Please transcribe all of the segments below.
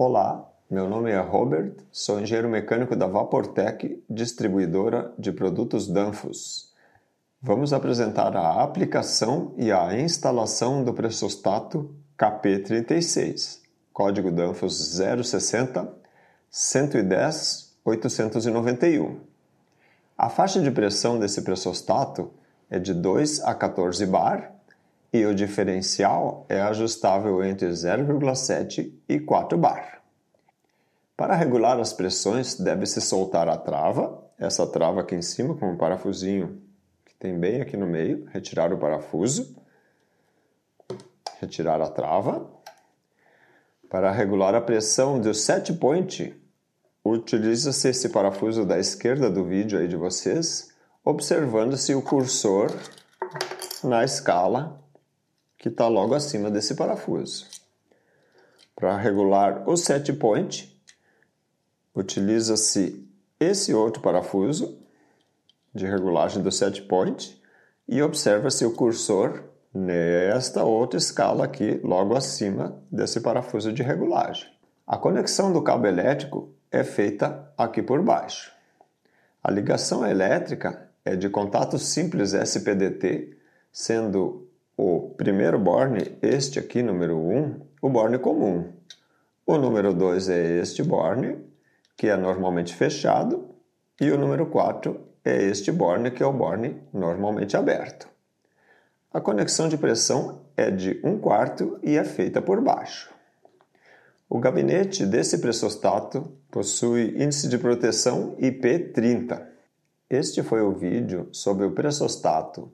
Olá, meu nome é Robert, sou engenheiro mecânico da Vaportec, distribuidora de produtos Danfoss. Vamos apresentar a aplicação e a instalação do pressostato KP36, código Danfoss 060 110 891. A faixa de pressão desse pressostato é de 2 a 14 bar e o diferencial é ajustável entre 0,7 e 4 bar. Para regular as pressões, deve-se soltar a trava, essa trava aqui em cima com um parafusinho que tem bem aqui no meio, retirar o parafuso, retirar a trava. Para regular a pressão do set point, utiliza-se esse parafuso da esquerda do vídeo aí de vocês, observando-se o cursor na escala que está logo acima desse parafuso. Para regular o set point, utiliza-se esse outro parafuso de regulagem do set point e observa-se o cursor nesta outra escala aqui, logo acima desse parafuso de regulagem. A conexão do cabo elétrico é feita aqui por baixo. A ligação elétrica é de contato simples SPDT, sendo o primeiro borne, este aqui, número 1, o borne comum. O número 2 é este borne, que é normalmente fechado, e o número 4 é este borne, que é o borne normalmente aberto. A conexão de pressão é de 1 quarto e é feita por baixo. O gabinete desse pressostato possui índice de proteção IP30. Este foi o vídeo sobre o pressostato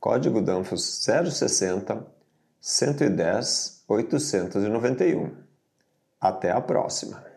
Código Danfoss 060 110 891. Até a próxima!